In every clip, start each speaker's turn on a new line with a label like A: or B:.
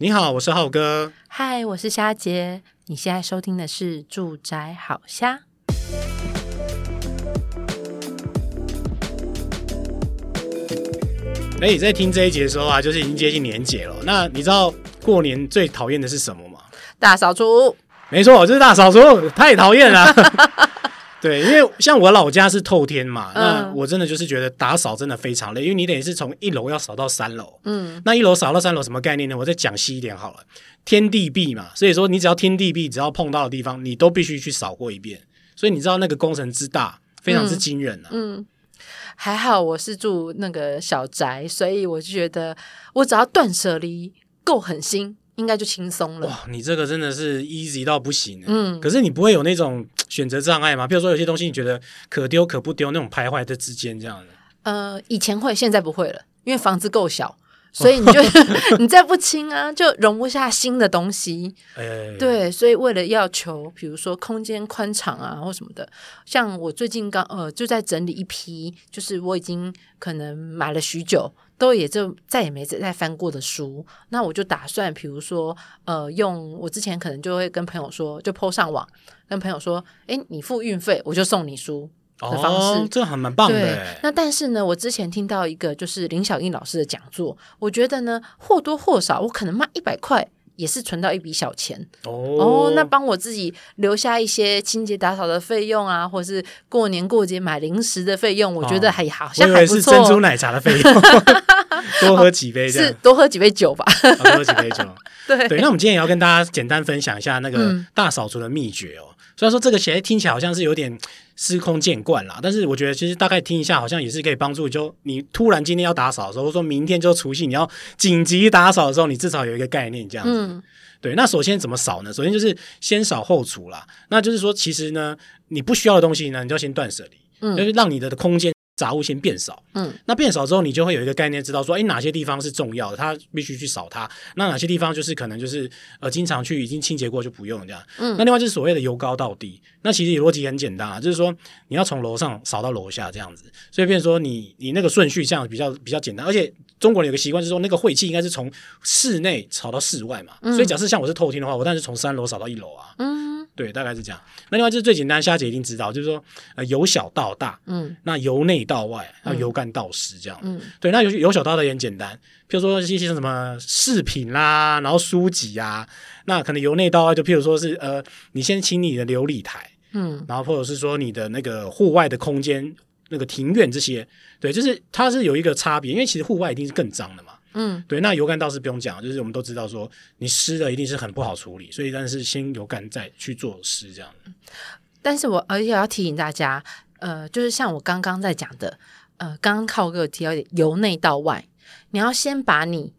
A: 你好，我是浩哥。
B: 嗨，我是虾姐。你现在收听的是《住宅好虾》。
A: 哎，在听这一集的时候啊，就是已经接近年节了。那你知道过年最讨厌的是什么吗？
B: 大扫除。
A: 没错，就是大扫除，太讨厌了。对，因为像我老家是透天嘛，嗯、那我真的就是觉得打扫真的非常累，因为你等于是从一楼要扫到三楼，嗯，那一楼扫到三楼什么概念呢？我再讲细一点好了，天地壁嘛，所以说你只要天地壁，只要碰到的地方，你都必须去扫过一遍，所以你知道那个工程之大，非常之惊人啊。嗯，
B: 嗯，还好我是住那个小宅，所以我就觉得我只要断舍离够狠心。应该就轻松了。哇，
A: 你这个真的是 easy 到不行。嗯，可是你不会有那种选择障碍吗？比如说有些东西你觉得可丢可不丢，那种徘徊在之间这样的。
B: 呃，以前会，现在不会了，因为房子够小，所以你就 你再不清啊，就容不下新的东西。哎，哎，哎，对，所以为了要求，比如说空间宽敞啊，或什么的，像我最近刚呃就在整理一批，就是我已经可能买了许久。都也就再也没再翻过的书，那我就打算，比如说，呃，用我之前可能就会跟朋友说，就 po 上网，跟朋友说，诶，你付运费，我就送你书的方式，
A: 哦、这还蛮棒的。
B: 对，那但是呢，我之前听到一个就是林小英老师的讲座，我觉得呢，或多或少，我可能卖一百块。也是存到一笔小钱。哦，哦，那帮我自己留下一些清洁打扫的费用啊，或者是过年过节买零食的费用，我觉得还好像还不错。
A: 是珍珠奶茶的费用，多喝几杯这样，
B: 是 多喝几杯酒。吧，
A: 哦、多喝几杯酒。
B: 对。
A: 对，那我们今天也要跟大家简单分享一下那个大扫除的秘诀哦。虽然说这个其实听起来好像是有点司空见惯啦，但是我觉得其实大概听一下，好像也是可以帮助。就你突然今天要打扫的时候，或者说明天就除夕你要紧急打扫的时候，你至少有一个概念这样子。嗯、对，那首先怎么扫呢？首先就是先扫后除啦。那就是说，其实呢，你不需要的东西呢，你就要先断舍离，嗯、就是让你的空间。杂物先变少，嗯，那变少之后，你就会有一个概念，知道说，哎，哪些地方是重要的，它必须去扫它。那哪些地方就是可能就是呃，经常去已经清洁过就不用这样。嗯，那另外就是所谓的由高到低，那其实逻辑很简单啊，就是说你要从楼上扫到楼下这样子。所以，变说你你那个顺序这样比较比较简单，而且中国人有个习惯，就是说那个晦气应该是从室内扫到室外嘛。嗯，所以假设像我是透天的话，我当然是从三楼扫到一楼啊。嗯。对，大概是这样。那另外就是最简单，虾姐一定知道，就是说，呃，由小到大，嗯，那由内到外，要由干到湿这样。嗯，对，那由由小到大也很简单，譬如说一些什么饰品啦，然后书籍啊，那可能由内到外，就譬如说是呃，你先清你的琉璃台，嗯，然后或者是说你的那个户外的空间，那个庭院这些，对，就是它是有一个差别，因为其实户外一定是更脏的嘛。嗯，对，那油干倒是不用讲，就是我们都知道说，你湿的一定是很不好处理，所以但是先油干再去做湿这样。
B: 但是我而且要提醒大家，呃，就是像我刚刚在讲的，呃，刚刚浩哥有提到，由内到外，你要先把你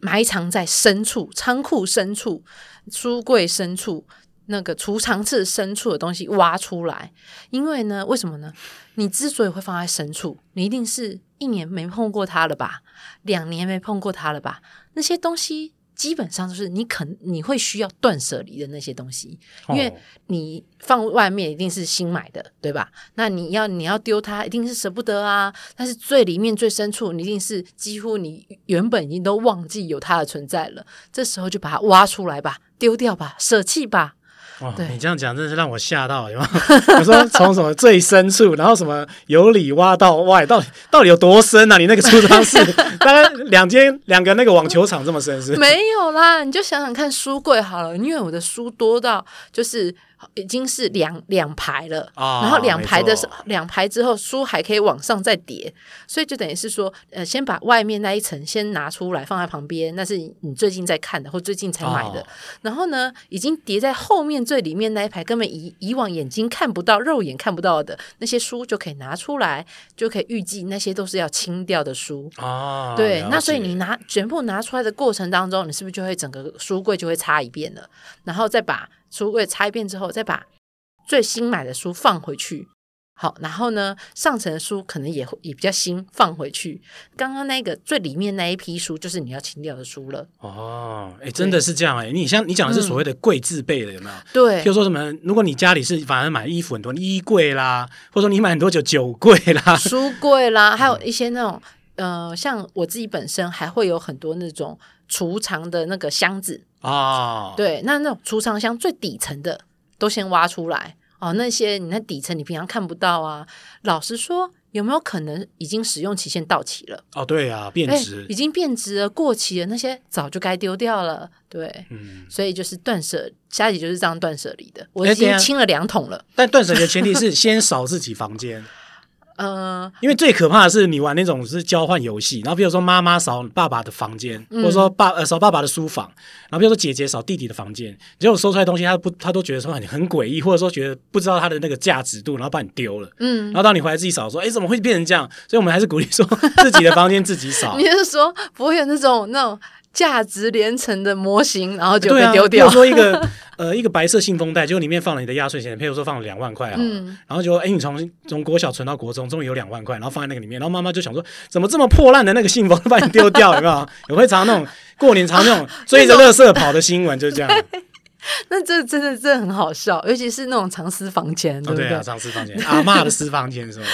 B: 埋藏在深处、仓库深处、书柜深处。那个储藏室深处的东西挖出来，因为呢，为什么呢？你之所以会放在深处，你一定是一年没碰过它了吧？两年没碰过它了吧？那些东西基本上就是你肯你会需要断舍离的那些东西，因为你放外面一定是新买的，对吧？那你要你要丢它，一定是舍不得啊。但是最里面最深处，你一定是几乎你原本已经都忘记有它的存在了。这时候就把它挖出来吧，丢掉吧，舍弃吧。
A: 哇，你这样讲真的是让我吓到，有吗？我说从什么最深处，然后什么由里挖到外，到底到底有多深啊？你那个储藏室大概两间两个那个网球场这么深是？
B: 没有啦，你就想想看书柜好了，因为我的书多到就是。已经是两两排了，哦、然后两排的两排之后书还可以往上再叠，所以就等于是说，呃，先把外面那一层先拿出来放在旁边，那是你最近在看的或最近才买的。哦、然后呢，已经叠在后面最里面那一排，根本以以往眼睛看不到、肉眼看不到的那些书就可以拿出来，就可以预计那些都是要清掉的书。哦，对，那所以你拿全部拿出来的过程当中，你是不是就会整个书柜就会擦一遍了，然后再把。书柜擦一遍之后，再把最新买的书放回去。好，然后呢，上层的书可能也也比较新，放回去。刚刚那个最里面那一批书，就是你要清掉的书了。
A: 哦，哎，真的是这样哎。你像你讲的是所谓的柜字辈的，有没有？
B: 对，
A: 就说什么？如果你家里是反而买衣服很多，衣柜啦，或者说你买很多酒酒柜啦、书
B: 柜啦，还有一些那种呃，像我自己本身还会有很多那种。储藏的那个箱子
A: 啊，
B: 对，那那种储藏箱最底层的都先挖出来哦，那些你那底层你平常看不到啊。老实说，有没有可能已经使用期限到期了？
A: 哦，对啊，变质，
B: 已经变质了，过期了，那些早就该丢掉了。对，嗯，所以就是断舍，虾姐就是这样断舍离的。我已经清了两桶了，
A: 但断舍离的前提是先扫自己房间。
B: 呃，
A: 因为最可怕的是你玩那种是交换游戏，然后比如说妈妈扫爸爸的房间，嗯、或者说爸呃扫爸爸的书房，然后比如说姐姐扫弟弟的房间，结果收出来的东西他不他都觉得说很很诡异，或者说觉得不知道他的那个价值度，然后把你丢了，嗯，然后当你回来自己扫说，哎，怎么会变成这样？所以我们还是鼓励说 自己的房间自己扫。
B: 你是说不会有那种那种？价值连城的模型，然后就被丢掉。
A: 比如说一个 呃一个白色信封袋，结果里面放了你的压岁钱，譬如说放了两万块啊，嗯、然后就哎你从从国小存到国中，终于有两万块，然后放在那个里面，然后妈妈就想说，怎么这么破烂的那个信封 把你丢掉，有没有？有会常那种过年常那种 追着垃圾跑的新闻，就是这样。
B: 那这真的真的很好笑，尤其是那种藏私房钱，对不对？
A: 哦、对啊，藏私房钱，阿嬷的私房钱是吧？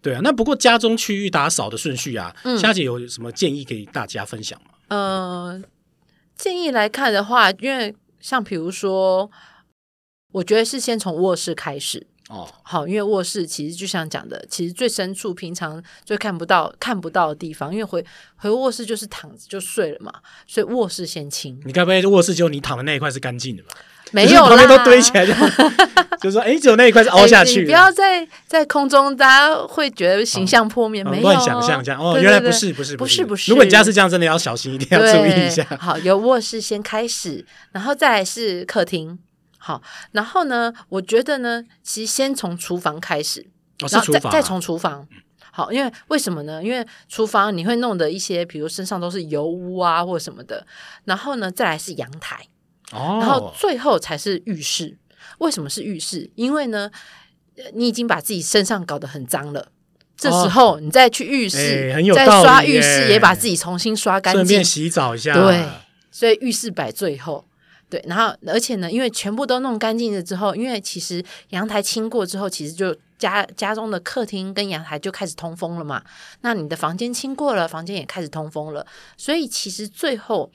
A: 对啊。那不过家中区域打扫的顺序啊，虾、嗯、姐有什么建议给大家分享吗？
B: 呃，建议来看的话，因为像比如说，我觉得是先从卧室开始哦。好，因为卧室其实就像讲的，其实最深处，平常最看不到、看不到的地方。因为回回卧室就是躺着就睡了嘛，所以卧室先清。
A: 你该不会卧室就你躺的那一块是干净的吧？
B: 没有啦，
A: 旁边都堆起来就，就是说，哎，只有那一块是凹下去。
B: 不要在在空中，大家会觉得形象破灭。哦、没有
A: 乱想象这样哦，对对对，原来不是，不是，
B: 不是，不是。
A: 如果你家是这样，真的要小心一点，要注意一下。
B: 好，由卧室先开始，然后再来是客厅。好，然后呢，我觉得呢，其实先从厨房开始，
A: 哦、是厨房啊、
B: 然后再再从厨房。好，因为为什么呢？因为厨房你会弄的一些，比如身上都是油污啊，或者什么的。然后呢，再来是阳台。哦，然后最后才是浴室。为什么是浴室？因为呢，你已经把自己身上搞得很脏了，这时候你再去浴室，欸、再刷浴室，也把自己重新刷干净，
A: 顺便洗澡一下。
B: 对，所以浴室摆最后。对，然后而且呢，因为全部都弄干净了之后，因为其实阳台清过之后，其实就家家中的客厅跟阳台就开始通风了嘛。那你的房间清过了，房间也开始通风了，所以其实最后。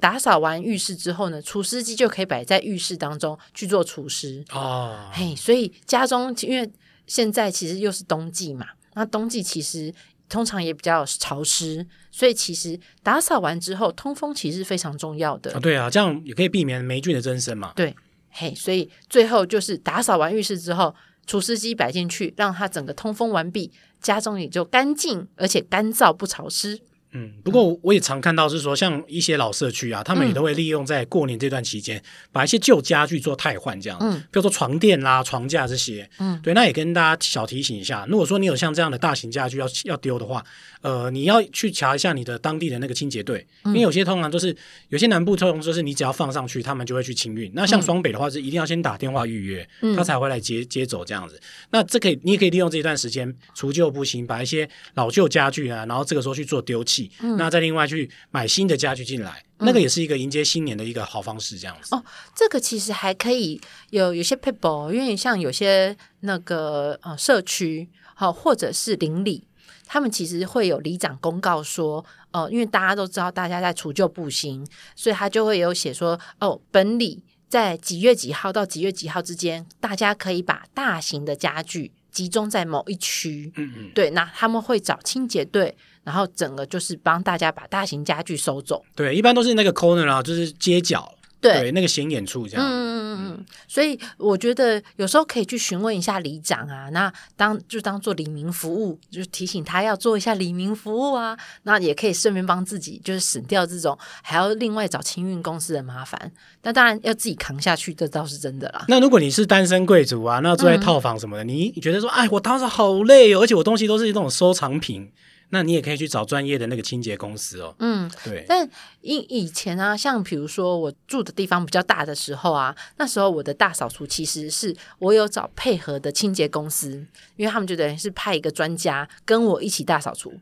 B: 打扫完浴室之后呢，除湿机就可以摆在浴室当中去做除湿哦。嘿，所以家中因为现在其实又是冬季嘛，那冬季其实通常也比较潮湿，所以其实打扫完之后通风其实是非常重要的。
A: 哦，对啊，这样也可以避免霉菌的增生嘛。
B: 对，嘿，所以最后就是打扫完浴室之后，除湿机摆进去，让它整个通风完毕，家中也就干净而且干燥不潮湿。
A: 嗯，不过我也常看到是说，像一些老社区啊，他们也都会利用在过年这段期间，把一些旧家具做汰换，这样，嗯，比如说床垫啦、床架这些，嗯，对，那也跟大家小提醒一下，如果说你有像这样的大型家具要要丢的话，呃，你要去查一下你的当地的那个清洁队，因为有些通常都是有些南部通常就是你只要放上去，他们就会去清运。那像双北的话，是一定要先打电话预约，他才会来接接走这样子。那这可以，你也可以利用这一段时间除旧布新，把一些老旧家具啊，然后这个时候去做丢弃，那再另外。去买新的家具进来，嗯、那个也是一个迎接新年的一个好方式，这样子。
B: 哦，这个其实还可以有有些 people，，因为像有些那个呃社区，好、哦、或者是邻里，他们其实会有里长公告说，呃，因为大家都知道大家在除旧布新，所以他就会有写说，哦，本里在几月几号到几月几号之间，大家可以把大型的家具集中在某一区。嗯嗯，对，那他们会找清洁队。然后整个就是帮大家把大型家具收走。
A: 对，一般都是那个 corner 啊，就是街角，对，对，那个显眼处这样。嗯嗯嗯
B: 嗯。所以我觉得有时候可以去询问一下里长啊，那当就当做黎明服务，就提醒他要做一下黎明服务啊。那也可以顺便帮自己，就是省掉这种还要另外找清运公司的麻烦。那当然要自己扛下去，这倒是真的啦。
A: 那如果你是单身贵族啊，那住在套房什么的，嗯、你觉得说，哎，我当时好累哦，而且我东西都是那种收藏品。那你也可以去找专业的那个清洁公司哦。嗯，对。但以以前啊，像比如说我住的地方比较大的时候啊，那时候我的大扫除其实是我有找配合的清洁公司，因为他们就等于是派一个专家跟我一起大扫除，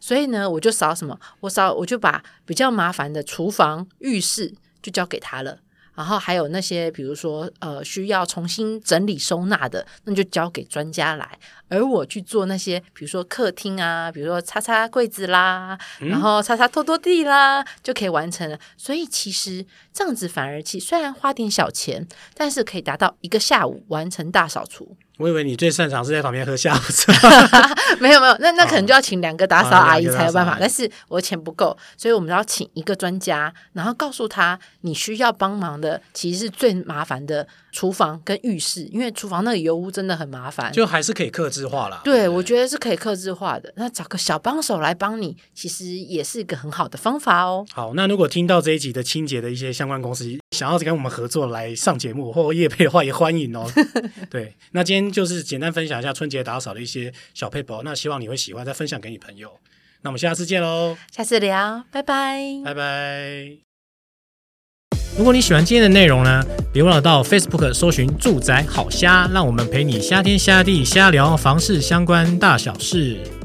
A: 所以呢，我就扫什么，我扫我就把比较麻烦的厨房、浴室就交给他了。
B: 然后还有那些比如说呃需要重新整理收纳的，那就交给专家来。而我去做那些比如说客厅啊，比如说擦擦柜子啦，嗯、然后擦擦拖拖地啦，就可以完成了。所以其实这样子反而其实虽然花点小钱，但是可以达到一个下午完成大扫除。
A: 我以为你最擅长是在旁边喝下午茶，
B: 没有没有，那那可能就要请两个打扫阿姨才有办法。但是我钱不够，所以我们要请一个专家，然后告诉他你需要帮忙的，其实是最麻烦的厨房跟浴室，因为厨房那个油污真的很麻烦，
A: 就还是可以克制化啦。
B: 对，我觉得是可以克制化的。那找个小帮手来帮你，其实也是一个很好的方法哦。
A: 好，那如果听到这一集的清洁的一些相关公司想要跟我们合作来上节目或夜配的话，也欢迎哦。对，那今天。就是简单分享一下春节打扫的一些小撇步，那希望你会喜欢，再分享给你朋友。那我们下次见喽，
B: 下次聊，拜拜，
A: 拜拜。如果你喜欢今天的内容呢，别忘了到 Facebook 搜寻“住宅好瞎”，让我们陪你瞎天瞎地瞎聊房事相关大小事。